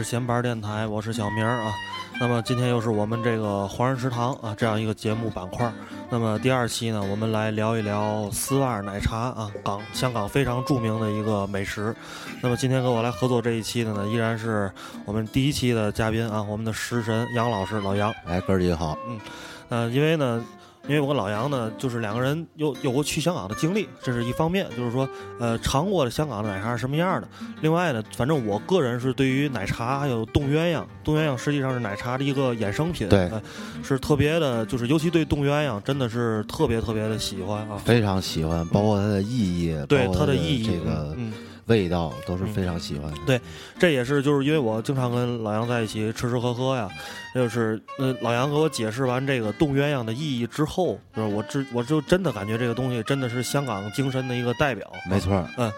是闲班电台，我是小明啊。那么今天又是我们这个华人食堂啊这样一个节目板块。那么第二期呢，我们来聊一聊丝袜奶茶啊，港香港非常著名的一个美食。那么今天跟我来合作这一期的呢，依然是我们第一期的嘉宾啊，我们的食神杨老师老杨。哎，哥儿几个好。嗯，呃，因为呢。因为我跟老杨呢，就是两个人有有过去香港的经历，这是一方面，就是说，呃，尝过的香港的奶茶是什么样的。另外呢，反正我个人是对于奶茶还有冻鸳鸯，冻鸳鸯实际上是奶茶的一个衍生品，对，是特别的，就是尤其对冻鸳鸯真的是特别特别的喜欢啊，非常喜欢，包括它的意义，对它的意义，这个。味道都是非常喜欢的。对，这也是就是因为我经常跟老杨在一起吃吃喝喝呀，就是呃老杨给我解释完这个冻鸳鸯的意义之后，就是我知我就真的感觉这个东西真的是香港精神的一个代表。没错，嗯。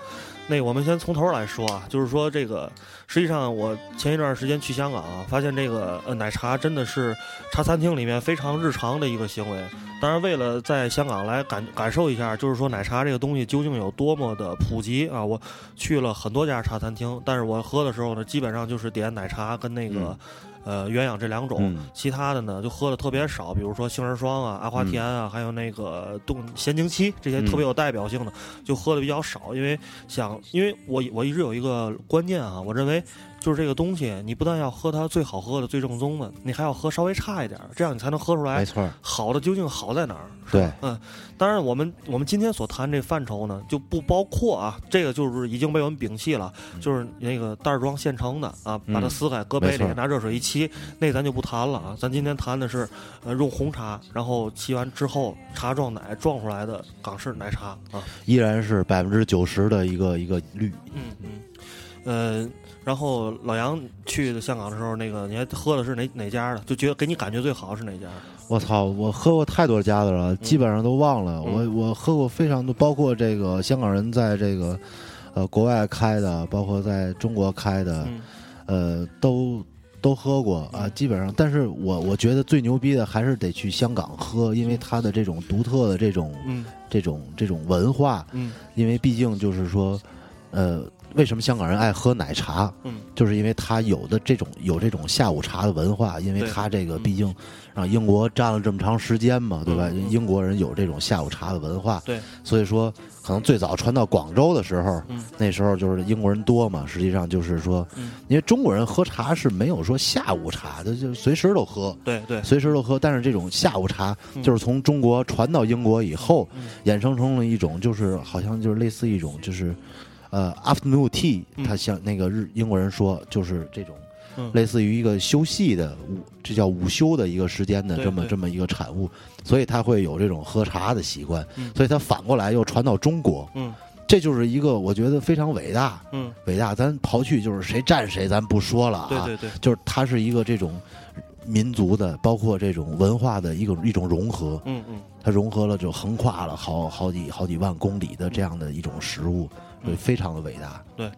那我们先从头来说啊，就是说这个，实际上我前一段时间去香港啊，发现这个呃奶茶真的是茶餐厅里面非常日常的一个行为。当然，为了在香港来感感受一下，就是说奶茶这个东西究竟有多么的普及啊，我去了很多家茶餐厅，但是我喝的时候呢，基本上就是点奶茶跟那个。呃，鸳鸯这两种，其他的呢就喝的特别少，比如说杏仁霜啊、阿华田啊，还有那个冻咸柠七这些特别有代表性的，就喝的比较少，因为想，因为我我一直有一个观念啊，我认为。就是这个东西，你不但要喝它最好喝的、最正宗的，你还要喝稍微差一点，这样你才能喝出来。没错，好的究竟好在哪儿？对，嗯，当然我们我们今天所谈这范畴呢，就不包括啊，这个就是已经被我们摒弃了，就是那个袋装现成的啊，把它撕开搁杯里，拿热水一沏，那咱就不谈了啊。咱今天谈的是，呃，用红茶，然后沏完之后茶撞奶撞出来的港式奶茶啊，依然是百分之九十的一个一个率。嗯嗯，呃。然后老杨去的香港的时候，那个你还喝的是哪哪家的？就觉得给你感觉最好是哪家？我操，我喝过太多家的了，基本上都忘了。我我喝过非常多，包括这个香港人在这个呃国外开的，包括在中国开的，呃，都都喝过啊。基本上，但是我我觉得最牛逼的还是得去香港喝，因为它的这种独特的这种这种这种文化，因为毕竟就是说，呃。为什么香港人爱喝奶茶？嗯，就是因为他有的这种有这种下午茶的文化，因为他这个毕竟让英国占了这么长时间嘛，对吧？英国人有这种下午茶的文化，对，所以说可能最早传到广州的时候，那时候就是英国人多嘛，实际上就是说，因为中国人喝茶是没有说下午茶的，就随时都喝，对对，随时都喝。但是这种下午茶就是从中国传到英国以后，衍生成了一种，就是好像就是类似一种就是。呃，afternoon tea，他像那个日英国人说，就是这种类似于一个休息的午，这叫午休的一个时间的这么这么一个产物，所以他会有这种喝茶的习惯，所以他反过来又传到中国，嗯。这就是一个我觉得非常伟大，嗯。伟大。咱刨去就是谁占谁，咱不说了啊，对。就是它是一个这种民族的，包括这种文化的一个一种融合，嗯嗯，它融合了就横跨了好好几好几万公里的这样的一种食物。对，非常的伟大。对，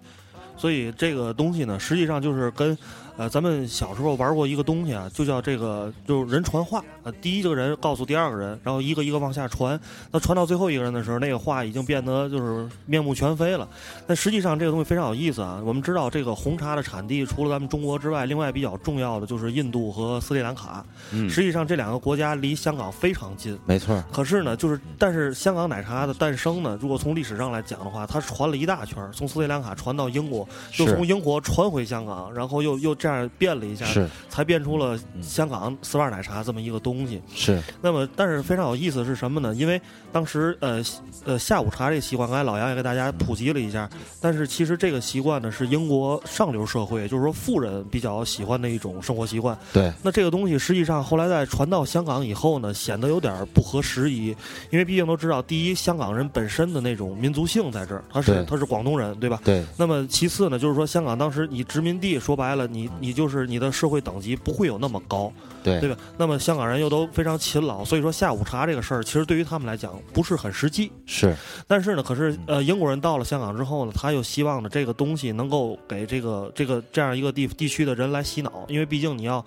所以这个东西呢，实际上就是跟。呃，咱们小时候玩过一个东西啊，就叫这个，就是人传话。呃，第一个人告诉第二个人，然后一个一个往下传。那传到最后一个人的时候，那个话已经变得就是面目全非了。但实际上这个东西非常有意思啊。我们知道这个红茶的产地除了咱们中国之外，另外比较重要的就是印度和斯里兰卡。嗯。实际上这两个国家离香港非常近。没错。可是呢，就是但是香港奶茶的诞生呢，如果从历史上来讲的话，它传了一大圈，从斯里兰卡传到英国，又从英国传回香港，然后又又这样变了一下。是，才变出了香港丝袜奶茶这么一个东西。是，那么但是非常有意思是什么呢？因为当时呃呃下午茶这个习惯，刚才老杨也给大家普及了一下。但是其实这个习惯呢，是英国上流社会，就是说富人比较喜欢的一种生活习惯。对。那这个东西实际上后来在传到香港以后呢，显得有点不合时宜，因为毕竟都知道，第一，香港人本身的那种民族性在这儿，他是他是广东人，对吧？对。那么其次呢，就是说香港当时你殖民地，说白了，你你就是你的。社会等级不会有那么高，对对吧？那么香港人又都非常勤劳，所以说下午茶这个事儿，其实对于他们来讲不是很实际。是，但是呢，可是呃，英国人到了香港之后呢，他又希望呢这个东西能够给这个这个这样一个地地区的人来洗脑，因为毕竟你要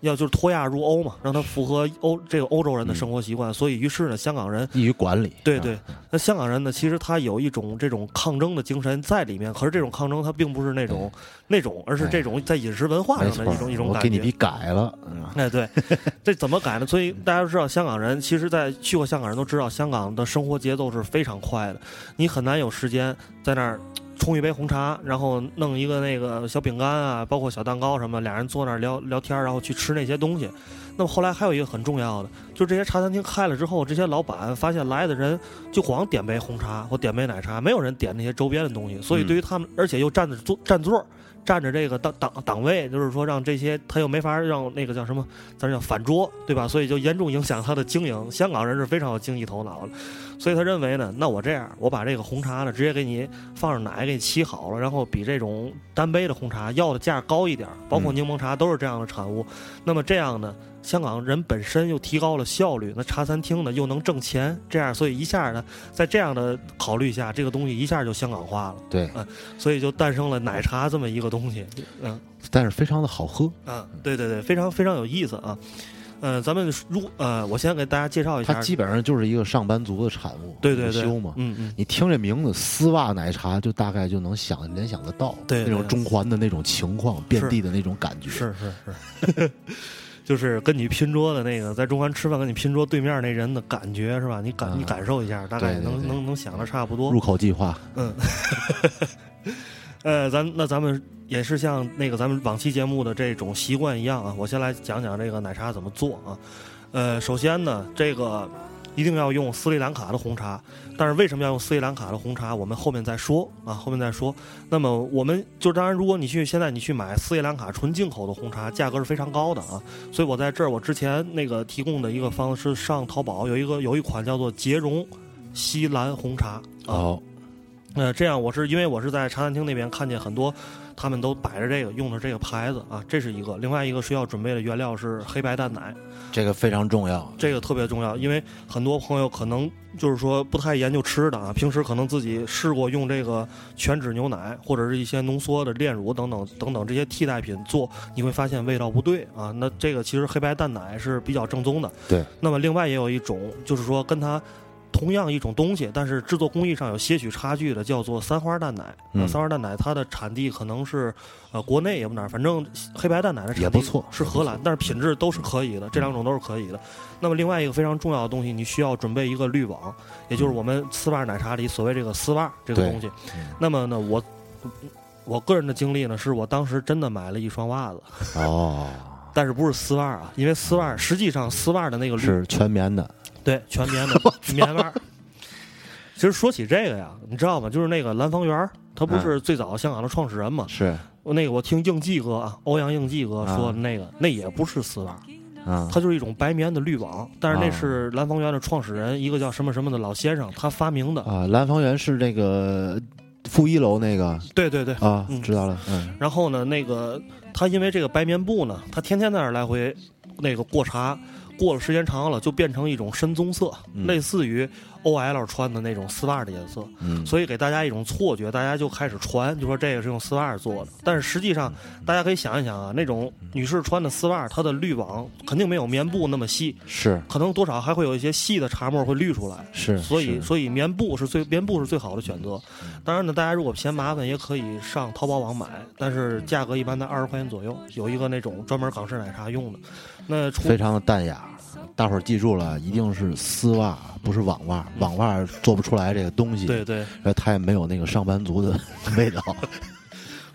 要就是脱亚入欧嘛，让它符合欧这个欧洲人的生活习惯。所以，于是呢，香港人易于管理。对对，那香港人呢，其实他有一种这种抗争的精神在里面。可是这种抗争，它并不是那种那种，而是这种在饮食文化上的一种一种感觉。我给你比改了。哎，对，这怎么改呢？所以大家都知道，香港人其实，在去过香港人都知道，香港的生活节奏是非常快的，你很难有时间在那儿。冲一杯红茶，然后弄一个那个小饼干啊，包括小蛋糕什么，俩人坐那儿聊聊天，然后去吃那些东西。那么后来还有一个很重要的，就这些茶餐厅开了之后，这些老板发现来的人就光点杯红茶或点杯奶茶，没有人点那些周边的东西。所以对于他们，而且又占着座占座。占着这个档档档位，就是说让这些他又没法让那个叫什么，咱叫反桌，对吧？所以就严重影响他的经营。香港人是非常有经济头脑的，所以他认为呢，那我这样，我把这个红茶呢直接给你放上奶，给你沏好了，然后比这种单杯的红茶要的价高一点，包括柠檬茶都是这样的产物。那么这样呢？香港人本身又提高了效率，那茶餐厅呢又能挣钱，这样所以一下呢，在这样的考虑下，这个东西一下就香港化了。对，嗯，所以就诞生了奶茶这么一个东西，嗯，但是非常的好喝。啊，对对对，非常非常有意思啊。嗯，咱们如呃，我先给大家介绍一下，它基本上就是一个上班族的产物，对对对，修嘛，嗯嗯，你听这名字丝袜奶茶，就大概就能想联想得到，对那种中环的那种情况，遍地的那种感觉，是是是。就是跟你拼桌的那个，在中环吃饭跟你拼桌对面那人的感觉是吧？你感你感受一下，大概能能能想的差不多。入口即化。嗯。呃，咱那咱们也是像那个咱们往期节目的这种习惯一样啊，我先来讲讲这个奶茶怎么做啊。呃，首先呢，这个。一定要用斯里兰卡的红茶，但是为什么要用斯里兰卡的红茶？我们后面再说啊，后面再说。那么我们就当然，如果你去现在你去买斯里兰卡纯进口的红茶，价格是非常高的啊。所以我在这儿，我之前那个提供的一个方式，上淘宝有一个有一款叫做杰荣西兰红茶啊。呃，这样我是因为我是在茶餐厅那边看见很多。他们都摆着这个，用的这个牌子啊，这是一个。另外一个需要准备的原料是黑白蛋奶，这个非常重要，这个特别重要，因为很多朋友可能就是说不太研究吃的啊，平时可能自己试过用这个全脂牛奶或者是一些浓缩的炼乳等等等等这些替代品做，你会发现味道不对啊。那这个其实黑白蛋奶是比较正宗的。对。那么另外也有一种，就是说跟它。同样一种东西，但是制作工艺上有些许差距的，叫做三花蛋奶。三花蛋奶它的产地可能是呃国内也不哪儿，反正黑白蛋奶的产地也不错，是荷兰，但是品质都是可以的，这两种都是可以的。那么另外一个非常重要的东西，你需要准备一个滤网，也就是我们丝袜奶茶里所谓这个丝袜这个东西。那么呢，我我个人的经历呢，是我当时真的买了一双袜子哦，但是不是丝袜啊，因为丝袜实际上丝袜的那个是全棉的。对，全棉的 棉袜。其实说起这个呀，你知道吗？就是那个蓝方圆，他不是最早香港的创始人嘛？是。那个我听应季哥啊，欧阳应季哥说的那个，那也不是丝袜，啊，它就是一种白棉的滤网。但是那是蓝方圆的创始人，一个叫什么什么的老先生，他发明的。啊，蓝方圆是那个负一楼那个。对对对。啊，知道了。嗯。然后呢，那个他因为这个白棉布呢，他天天在那儿来回那个过茶。过了时间长了，就变成一种深棕色，类似于 OL 穿的那种丝袜的颜色，所以给大家一种错觉，大家就开始传，就说这个是用丝袜做的。但是实际上，大家可以想一想啊，那种女士穿的丝袜，它的滤网肯定没有棉布那么细，是，可能多少还会有一些细的茶沫会滤出来，是。所以，所以棉布是最棉布是最好的选择。当然呢，大家如果嫌麻烦，也可以上淘宝网买，但是价格一般在二十块钱左右，有一个那种专门港式奶茶用的。那非常的淡雅，大伙儿记住了，一定是丝袜，不是网袜。网袜做不出来这个东西，对对，它也没有那个上班族的 味道。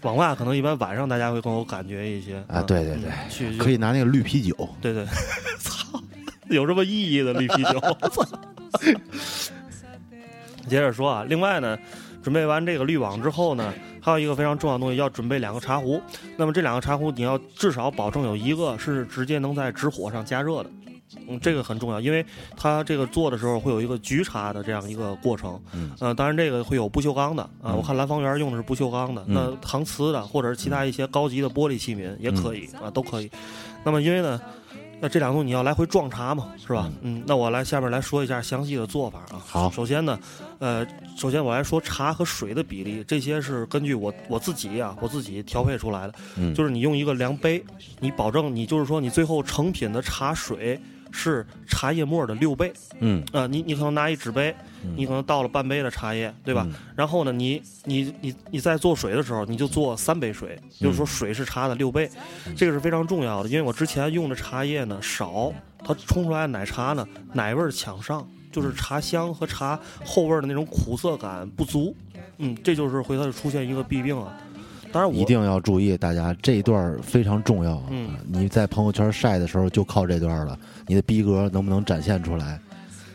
网袜可能一般晚上大家会更有感觉一些啊，对对对，可以拿那个绿啤酒，对对，操，有什么意义的绿啤酒？接着说啊，另外呢，准备完这个滤网之后呢。还有一个非常重要的东西，要准备两个茶壶。那么这两个茶壶，你要至少保证有一个是直接能在直火上加热的，嗯，这个很重要，因为它这个做的时候会有一个焗茶的这样一个过程。嗯，呃，当然这个会有不锈钢的啊，我看蓝方圆用的是不锈钢的，那搪瓷的或者是其他一些高级的玻璃器皿也可以啊，都可以。那么因为呢。那这两个东西你要来回撞茶嘛，是吧？嗯，那我来下面来说一下详细的做法啊。好首先呢，呃，首先我来说茶和水的比例，这些是根据我我自己啊、我自己调配出来的。嗯就是你用一个量杯，你保证你就是说你最后成品的茶水是茶叶沫的六倍。嗯啊、你你可能拿一纸杯，你可能倒了半杯的茶叶，对吧？嗯然后呢，你你你你在做水的时候，你就做三杯水，就是说水是茶的六倍，这个是非常重要的。因为我之前用的茶叶呢少，它冲出来的奶茶呢奶味儿抢上，就是茶香和茶后味儿的那种苦涩感不足，嗯，这就是回头出现一个弊病啊。当然我一定要注意，大家这一段非常重要。嗯啊你在朋友圈晒的时候就靠这段了，你的逼格能不能展现出来，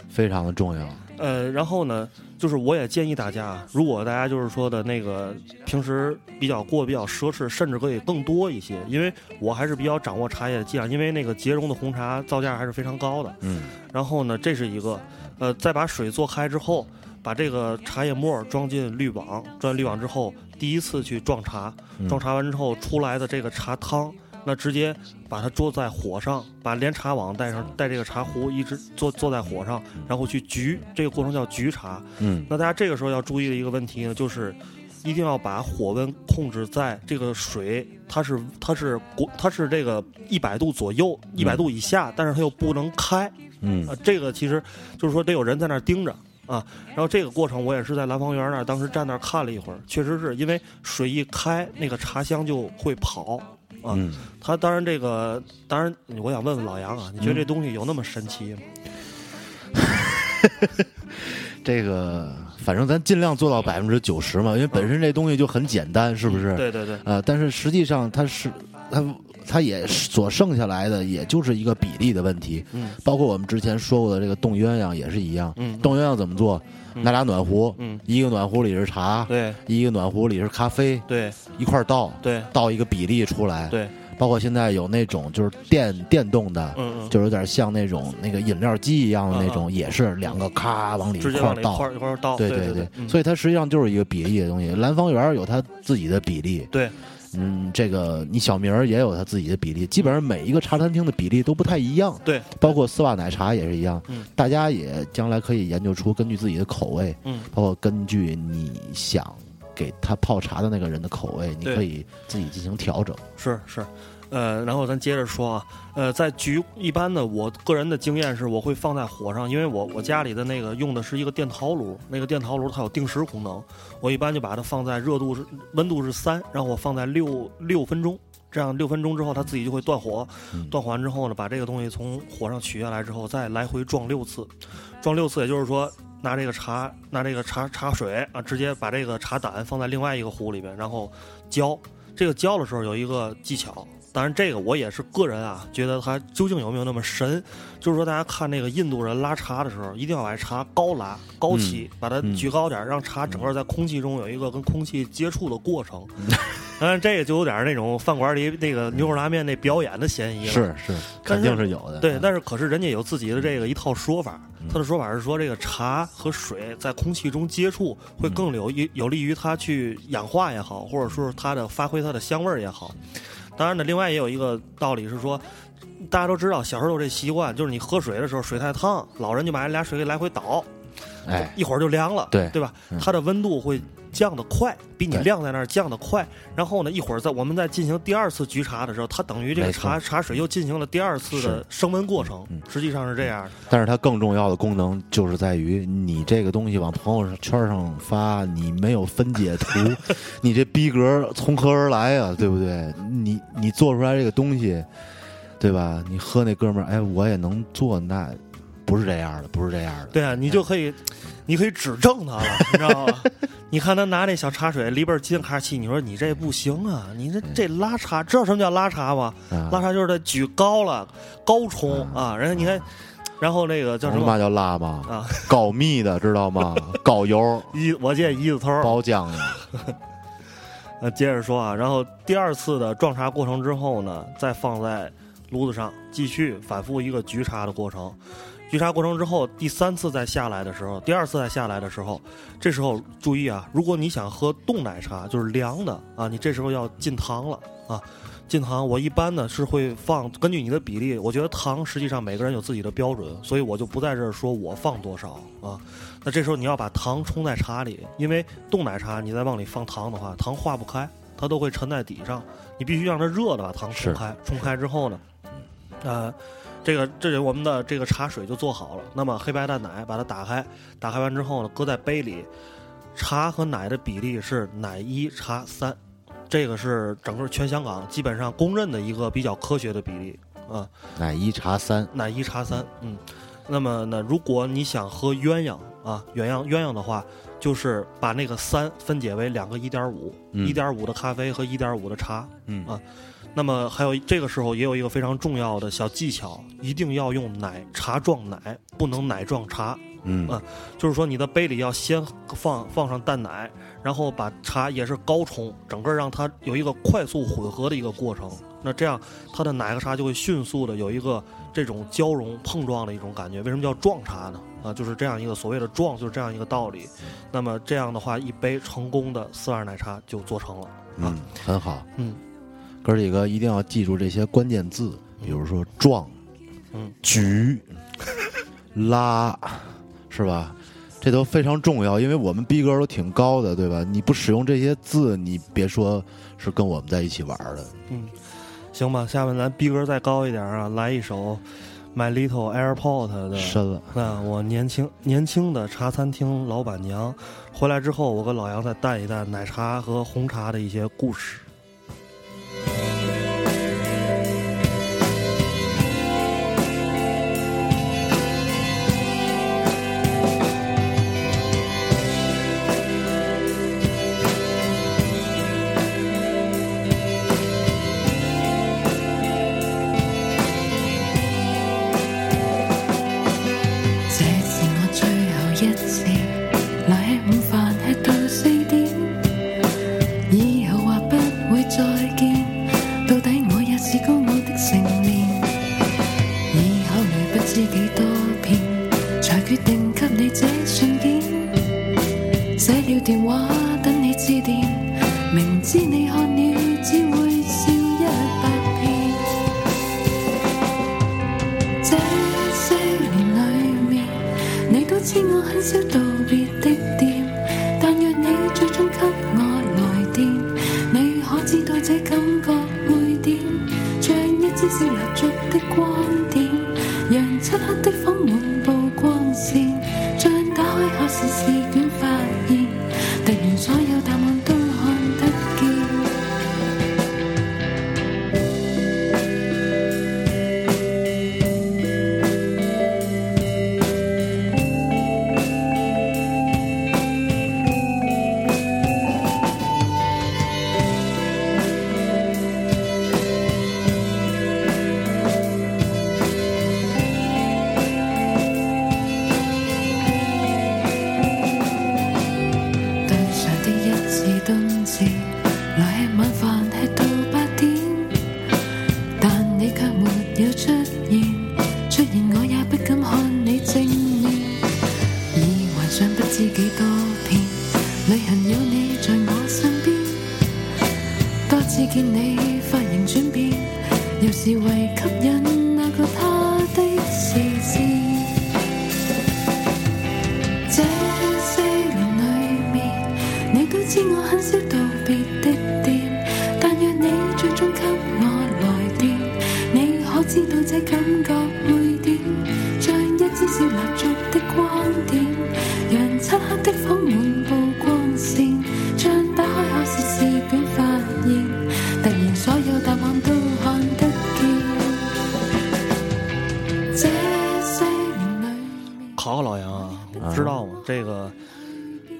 非常的重要。呃，然后呢，就是我也建议大家，如果大家就是说的那个平时比较过得比较奢侈，甚至可以更多一些，因为我还是比较掌握茶叶的伎俩，因为那个捷荣的红茶造价还是非常高的。嗯然后呢，这是一个，呃，再把水做开之后，把这个茶叶沫装进滤网，装进滤网之后，第一次去撞茶，嗯撞茶完之后出来的这个茶汤，那直接把它做在火上，把连茶网带上，带这个茶壶一直坐坐在火上，然后去焗，这个过程叫焗茶。嗯那大家这个时候要注意的一个问题呢，就是一定要把火温控制在这个水，它是它是国它是这个一百度左右，一百度以下，但是它又不能开嗯啊。这个其实就是说得有人在那儿盯着。啊，然后这个过程我也是在兰芳园那儿，当时站那儿看了一会儿，确实是因为水一开，那个茶香就会跑啊。嗯，它当然这个，当然我想问问老杨啊，你觉得这东西有那么神奇吗？这个反正咱尽量做到百分之九十嘛，因为本身这东西就很简单，是不是？对对对，呃，但是实际上它是它它也所剩下来的，也就是一个比例的问题。嗯。包括我们之前说过的这个冻鸳鸯也是一样。嗯，冻鸳鸯怎么做？嗯。拿俩暖壶，嗯，一个暖壶里是茶，对。一个暖壶里是咖啡，对。一块倒，对。倒一个比例出来。对，包括现在有那种就是电电动的，嗯嗯，就有点像那种那个饮料机一样的那种，也是两个咔往里一块倒。一块一块倒，对对对，嗯。所以它实际上就是一个比例的东西。兰芳园有它自己的比例，对，嗯，这个你小名儿也有他自己的比例，基本上每一个茶餐厅的比例都不太一样。对，包括丝袜奶茶也是一样。嗯，大家也将来可以研究出根据自己的口味，嗯包括根据你想给他泡茶的那个人的口味，你可以自己进行调整。是是，呃，然后咱接着说啊，呃，在焗一般的，我个人的经验是，我会放在火上，因为我我家里的那个用的是一个电陶炉，那个电陶炉它有定时功能，我一般就把它放在热度是温度是三，然后我放在六六分钟。这样六分钟之后，它自己就会断火。断火完之后呢，把这个东西从火上取下来之后，再来回撞六次。撞六次，也就是说，拿这个茶，拿这个茶茶水啊，直接把这个茶胆放在另外一个壶里边，然后浇。这个浇的时候有一个技巧，当然这个我也是个人啊，觉得它究竟有没有那么神，就是说大家看那个印度人拉茶的时候，一定要把茶高拉高起，把它嗯举高点儿，让茶整个在空气中有一个跟空气接触的过程。当然，这个就有点那种饭馆里那个牛肉拉面那表演的嫌疑了。是是，肯定是有的。对，嗯但是可是人家有自己的这个一套说法，他的说法是说这个茶和水在空气中接触会更有有有利于它去氧化也好，或者说是它的发挥它的香味儿也好。当然呢，另外也有一个道理是说，大家都知道小时候有这习惯，就是你喝水的时候水太烫，老人就把这俩水给来回倒，哎，一会儿就凉了，对对吧嗯？它的温度会降得快，比你晾在那儿降得快。然后呢，一会儿在我们在进行第二次焗茶的时候，它等于这个茶茶水又进行了第二次的升温过程嗯，实际上是这样的。但是它更重要的功能就是在于你这个东西往朋友圈上发，你没有分解图，你这逼格从何而来呀、对不对？你你做出来这个东西，对吧？你喝那哥们儿，哎，我也能做，那不是这样的，不是这样的。对啊，你就可以，你可以指正他了，你知道吗？你看他拿那小茶水里边进哈气，你说你这不行啊，你这这拉茶，知道什么叫拉茶吗？啊拉茶就是他举高了，高冲啊，人家你看，然后那个叫什么嘛叫拉吗？啊？搞蜜的知道吗？搞油 一我见一字头，包浆的，呃，接着说啊，然后第二次的撞茶过程之后呢，再放在炉子上继续反复一个焗茶的过程。焗茶过程之后，第三次再下来的时候，第二次再下来的时候，这时候注意啊，如果你想喝冻奶茶，就是凉的啊，你这时候要进糖了啊。进糖，我一般呢是会放，根据你的比例，我觉得糖实际上每个人有自己的标准，所以我就不在这儿说我放多少啊。那这时候你要把糖冲在茶里，因为冻奶茶你再往里放糖的话，糖化不开，它都会沉在底上。你必须让它热的把糖冲开，冲开之后呢，呃，这个这里我们的这个茶水就做好了。那么黑白蛋奶把它打开，打开完之后呢，搁在杯里，茶和奶的比例是奶一茶三，这个是整个全香港基本上公认的一个比较科学的比例啊。奶一茶三，奶一茶三，嗯。那么呢，如果你想喝鸳鸯啊，鸳鸯鸳鸯的话，就是把那个三分解为两个一点五，一点五的咖啡和一点五的茶，嗯啊。那么还有这个时候也有一个非常重要的小技巧，一定要用奶茶撞奶，不能奶撞茶，嗯啊，就是说你的杯里要先放放上淡奶，然后把茶也是高冲，整个让它有一个快速混合的一个过程。那这样它的奶和茶就会迅速的有一个。这种交融碰撞的一种感觉，为什么叫撞茶呢？啊，就是这样一个所谓的撞，就是这样一个道理。那么这样的话，一杯成功的四二奶茶就做成了。嗯，很好。嗯，哥几个一定要记住这些关键字，比如说壮，嗯，举，拉，是吧？这都非常重要，因为我们逼格都挺高的，对吧？你不使用这些字，你别说是跟我们在一起玩的。嗯。行吧，下面咱逼格再高一点啊，来一首《My Little Airport》的。深了。那我年轻年轻的茶餐厅老板娘，回来之后，我跟老杨再淡一淡奶茶和红茶的一些故事。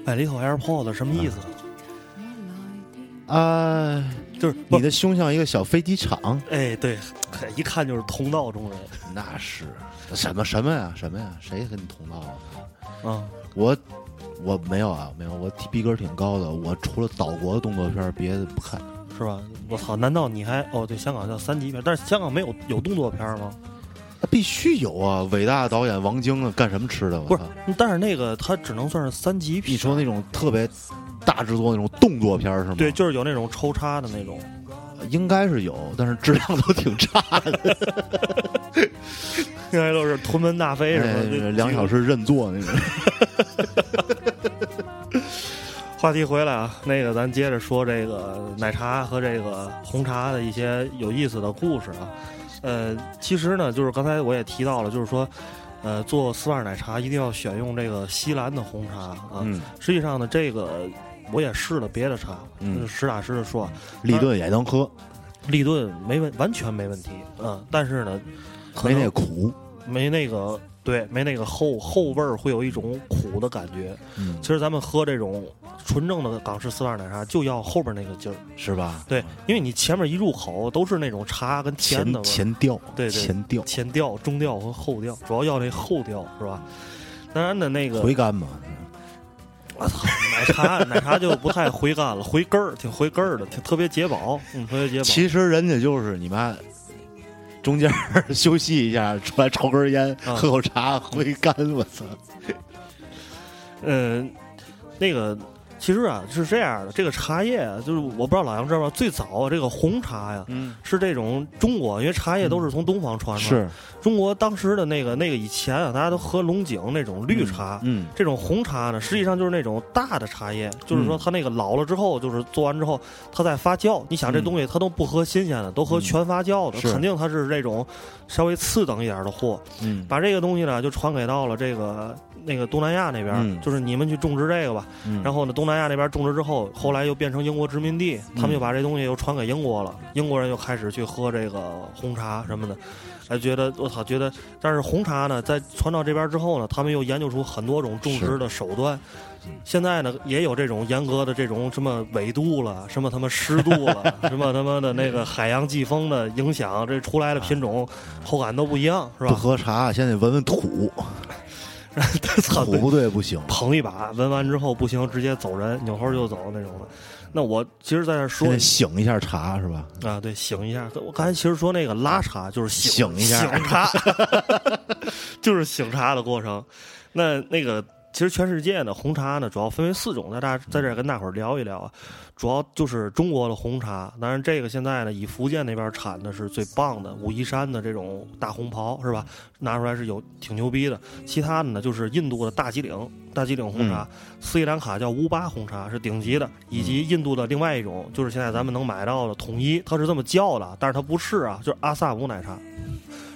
AirPod 什么意思？啊，就是你的胸像一个小飞机场。哎，对，一看就是同道中人。那是什么什么呀？什么呀？谁跟你同道啊？嗯，我我没有啊，没有。我逼格挺高的。我除了岛国的动作片，别的不看，是吧？我操！难道你还哦？对，香港叫三级片，但是香港没有有动作片吗？那必须有啊！伟大的导演王晶啊，干什么吃的？不是，但是那个他只能算是三级片。你说那种特别大制作那种动作片是吗？对，就是有那种抽插的那种。应该是有，但是质量都挺差的，应该都是屯门大飞什么哎的。两小时认座那种。话题回来啊，那个咱接着说这个奶茶和这个红茶的一些有意思的故事啊。呃，其实呢，就是刚才我也提到了，就是说，呃，做丝袜奶茶一定要选用这个西兰的红茶啊。嗯，实际上呢，这个我也试了别的茶，嗯实打实的说，立顿也能喝，立顿没问完全没问题，嗯，但是呢，可没那苦。没那个对，没那个后后味儿，会有一种苦的感觉。嗯其，实咱们喝这种纯正的港式丝袜奶茶，就要后边那个劲儿。是吧？对，因为你前面一入口都是那种茶跟甜的味前儿，前调，对对前调，前调、中调和后调，主要要那后调是吧？当然的，那个回甘嘛。我操，奶茶 奶茶就不太回甘了，回根儿，挺回根儿的，挺特别解饱，嗯，特别解饱。其实人家就是你妈中间休息一下，出来抽根烟，啊喝口茶，回甘。我操！嗯，那个其实啊是这样的，这个茶叶啊，就是我不知道老杨知道吧，最早啊这个红茶呀。嗯，是这种中国，因为茶叶都是从东方传出来。是，中国当时的那个那个以前啊，大家都喝龙井那种绿茶，嗯，这种红茶呢，实际上就是那种大的茶叶，就是说它那个老了之后，就是做完之后，它再发酵。你想这东西它都不喝新鲜的，都喝全发酵的，肯定它是这种稍微次等一点的货。嗯，把这个东西呢，就传给到了这个那个东南亚那边，嗯就是你们去种植这个吧。嗯然后呢，东南亚那边种植之后，后来又变成英国殖民地，他们又把这东西又传给英国了。英国人又开始去喝这个红茶什么的，哎，觉得我操，觉得，但是红茶呢，在传到这边之后呢，他们又研究出很多种种植的手段。现在呢，也有这种严格的这种什么纬度了，什么他妈湿度了，什么他妈的那个海洋季风的影响，这出来的品种口感都不一样，是不吧？喝茶，先得闻闻土，操，土不对不行。捧一把，闻完之后不行，直接走人，扭头就走那种的。那我其实在这说先醒一下茶是吧？啊，对，醒一下。我刚才其实说那个拉茶就是醒醒一下醒茶，就是醒茶的过程。那那个其实全世界呢，红茶呢主要分为四种，在大在这儿跟大伙儿聊一聊啊。主要就是中国的红茶，当然这个现在呢，以福建那边产的是最棒的武夷山的这种大红袍，是吧？拿出来是有挺牛逼的。其他的呢，就是印度的大吉岭大吉岭红茶，斯里兰卡叫乌巴红茶是顶级的，以及印度的另外一种，就是现在咱们能买到的统一，它是这么叫的，但是它不是啊，就是阿萨姆奶茶。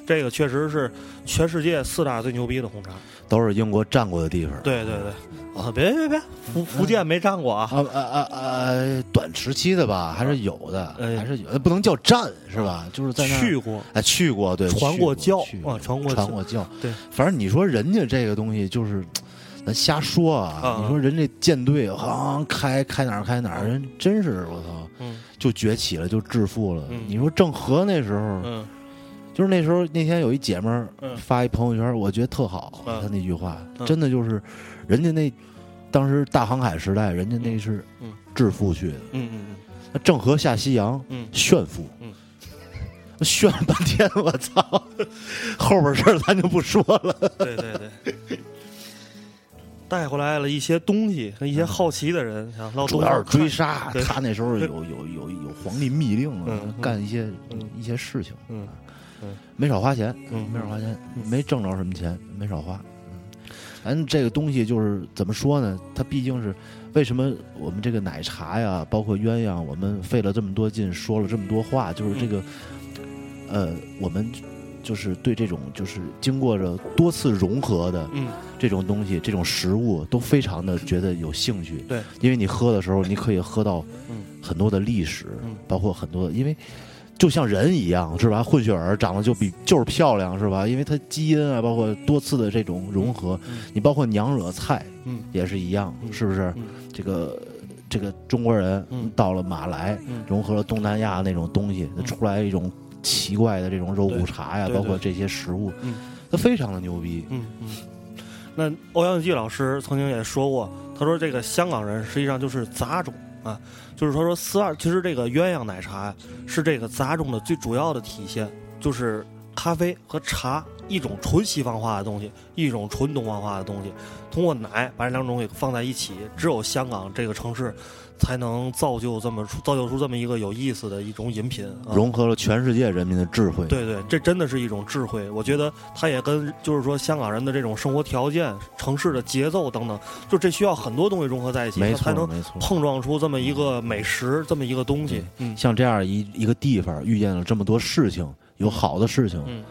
这个确实是全世界四大最牛逼的红茶。都是英国占过的地方。对对对，啊，别别别，福福建没占过啊。啊啊啊啊！短时期的吧，还是有的，哎还是有的，不能叫占是吧？就是在那儿去过，哎去过，对，传过教啊，传过传过教。对，反正你说人家这个东西就是，咱瞎说啊。啊你说人这舰队啊，开开哪儿开哪儿，人真是我操，嗯就崛起了，就致富了。嗯你说郑和那时候，嗯就是那时候那天有一姐们儿嗯发一朋友圈，我觉得特好，嗯他那句话嗯真的就是，人家那当时大航海时代，人家那是嗯致富去的。嗯嗯那郑和下西洋，嗯炫富，嗯炫了半天，我操！后边事儿咱就不说了。嗯，对对对。带回来了一些东西和一些好奇的人，想到主要是追杀，他那时候有有有有皇帝密令啊嗯，嗯干一些嗯一些事情，嗯没少花钱，嗯。没少花钱，嗯。没挣着什么钱，没少花。嗯，咱这个东西就是怎么说呢？它毕竟是为什么我们这个奶茶呀，包括鸳鸯，我们费了这么多劲，说了这么多话，就是这个，嗯呃，我们就是对这种就是经过着多次融合的嗯。这种东西，这种食物都非常的觉得有兴趣。对，因为你喝的时候，你可以喝到嗯。很多的历史，嗯。包括很多，因为就像人一样，是吧？混血儿长得就比就是漂亮，是吧？因为它基因啊，包括多次的这种融合，嗯你包括娘惹菜嗯也是一样，嗯是不是？嗯这个这个中国人嗯到了马来，嗯融合了东南亚那种东西，嗯出来一种奇怪的这种肉骨茶呀，包括这些食物嗯，它非常的牛逼。嗯嗯。那欧阳继老师曾经也说过，他说这个香港人实际上就是杂种啊，就是说说四二，其实这个鸳鸯奶茶呀是这个杂种的最主要的体现，就是咖啡和茶，一种纯西方化的东西，一种纯东方化的东西，通过奶把这两种给放在一起，只有香港这个城市才能造就这么出造就出这么一个有意思的一种饮品，啊、融合了全世界人民的智慧。对对，这真的是一种智慧。我觉得它也跟就是说香港人的这种生活条件、城市的节奏等等，就这需要很多东西融合在一起，才能。碰撞出这么一个美食，这么一个东西。嗯像这样一一个地方遇见了这么多事情，有好的事情，嗯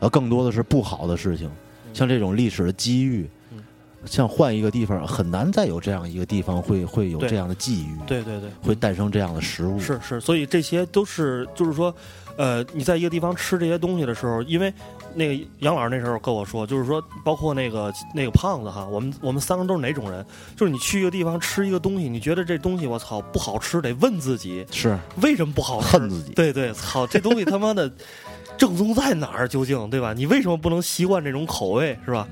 呃，更多的是不好的事情。像这种历史的机遇嗯，像换一个地方，很难再有这样一个地方会会有这样的际遇，对对对，会诞生这样的食物。是是，所以这些都是就是说，呃，你在一个地方吃这些东西的时候，因为那个杨老师那时候跟我说，就是说，包括那个那个胖子哈，我们我们三个都是哪种人？就是你去一个地方吃一个东西，你觉得这东西我操不好吃，得问自己是为什么不好吃，恨自己对对，操，这东西他妈的正宗在哪儿？究竟对吧？你为什么不能习惯这种口味是吧？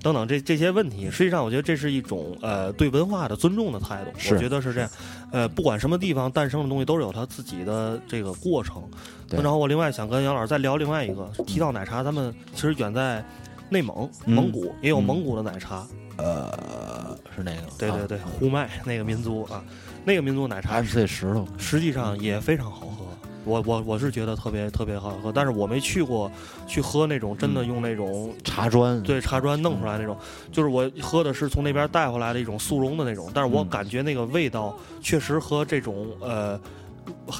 等等这这些问题，实际上我觉得这是一种呃对文化的尊重的态度，我觉得是这样。呃，不管什么地方诞生的东西，都是有它自己的这个过程。然后我另外想跟杨老师再聊另外一个，提到奶茶，咱们其实远在内蒙、嗯蒙古也有嗯蒙古的奶茶，呃，是那个，对对对，呼麦那个民族啊，那个民族奶茶 MC 石头，实际上也非常好喝。我我我是觉得特别特别好喝，但是我没去过去喝那种真的用那种、茶砖，对茶砖弄出来那种，就是我喝的是从那边带回来的一种速溶的那种，但是我嗯感觉那个味道确实和这种呃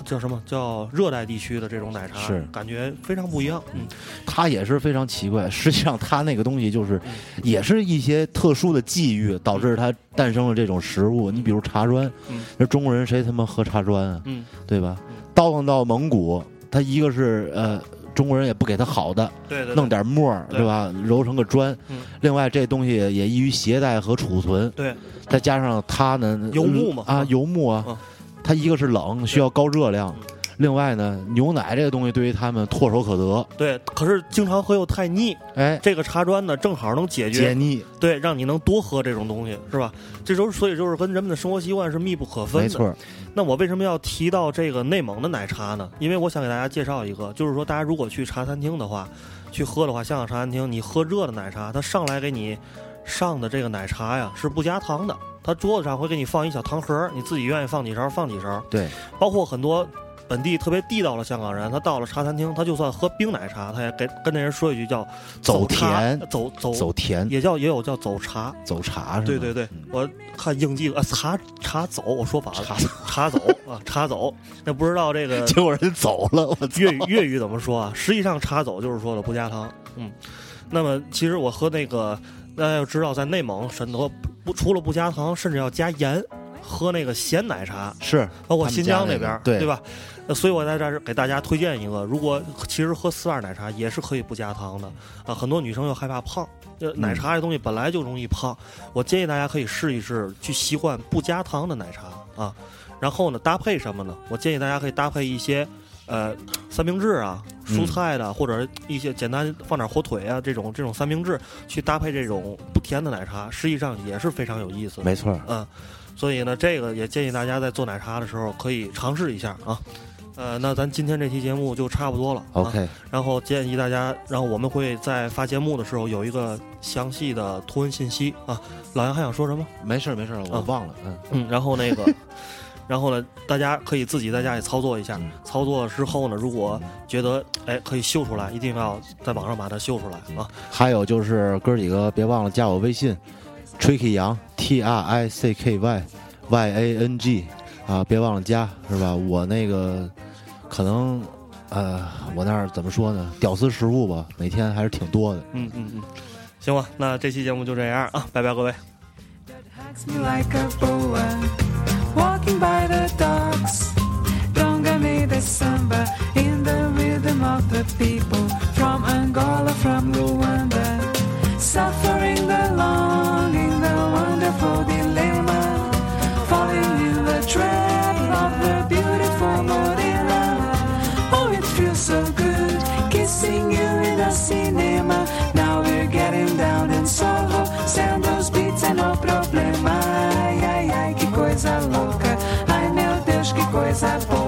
叫什么叫热带地区的这种奶茶是感觉非常不一样。嗯，它也是非常奇怪。实际上，它那个东西就是嗯，也是一些特殊的际遇导致它诞生了这种食物。你比如茶砖嗯，那中国人谁他妈喝茶砖啊？嗯，对吧嗯？倒腾到蒙古，他一个是呃，中国人也不给他好的，对对对，弄点沫儿，对对吧？揉成个砖嗯。另外，这东西也易于携带和储存，对再加上它呢，游牧嘛啊，嗯游牧啊嗯，它一个是冷，需要高热量嗯。另外呢，牛奶这个东西对于他们唾手可得，对，可是经常喝又太腻，哎，这个茶砖呢正好能解决解腻，对，让你能多喝这种东西，是吧？这都是所以就是跟人们的生活习惯是密不可分的。没错。那我为什么要提到这个内蒙的奶茶呢？因为我想给大家介绍一个，就是说大家如果去茶餐厅的话，去喝的话，香港茶餐厅你喝热的奶茶，它上来给你上的这个奶茶呀是不加糖的，它桌子上会给你放一小糖盒，你自己愿意放几勺放几勺。对，包括很多本地特别地道的香港人，他到了茶餐厅，他就算喝冰奶茶，他也给跟那人说一句叫走甜走走走甜，也叫也有叫走茶。走茶是吧？对对对，嗯我看应记啊，茶茶走，我说反了，茶茶走啊，茶走。那不知道这个 结果人走了，我！粤语粤语怎么说啊？实际上茶走就是说的不加糖。嗯，那么其实我喝那个，大家要知道，在内蒙很多不除了不加糖，甚至要加盐，喝那个咸奶茶，是包括新疆那边对吧？那所以我在这儿给大家推荐一个，如果其实喝丝袜奶茶也是可以不加糖的啊。很多女生又害怕胖，呃，奶茶这东西本来就容易胖，我建议大家可以试一试，去习惯不加糖的奶茶啊。然后呢，搭配什么呢？我建议大家可以搭配一些。呃，三明治啊，蔬菜的，或者一些简单放点火腿啊，这种这种三明治去搭配这种不甜的奶茶，实际上也是非常有意思的。没错，嗯，所以呢，这个也建议大家在做奶茶的时候可以尝试一下啊。呃，那咱今天这期节目就差不多了。啊、OK，然后建议大家，然后我们会在发节目的时候有一个详细的图文信息啊。老杨还想说什么？没事儿没事儿，我啊忘了，嗯，嗯，然后那个，然后呢，大家可以自己在家里操作一下。嗯操作之后呢，如果觉得哎可以秀出来，一定要在网上把它秀出来啊。还有就是哥几个别忘了加我微信，Tricky 杨 T R I C K Y Y A N G 啊，别忘了加是吧？我那个可能呃，我那儿怎么说呢？屌丝食物吧，每天还是挺多的。嗯嗯嗯，行吧，那这期节目就这样啊，拜拜各位。By the me the samba coisa louca. Ai meu Deus, que coisa boa.